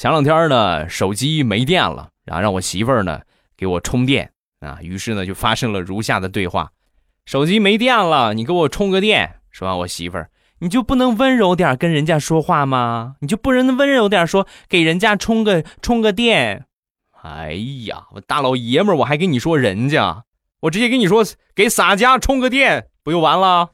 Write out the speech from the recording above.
前两天呢手机没电了然后让我媳妇儿呢给我充电啊于是呢就发生了如下的对话手机没电了你给我充个电是吧我媳妇儿你就不能温柔点跟人家说话吗？你就不能温柔点说给人家充个充个电？哎呀我大老爷们儿我还跟你说人家我直接跟你说给洒家充个电不就完了？